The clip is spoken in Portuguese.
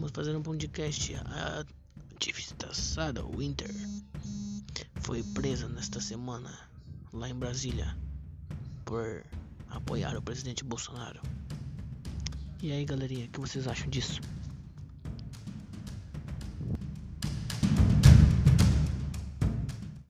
Vamos fazer um podcast. A ativista Sarah Winter foi presa nesta semana lá em Brasília por apoiar o presidente Bolsonaro. E aí, galerinha, o que vocês acham disso?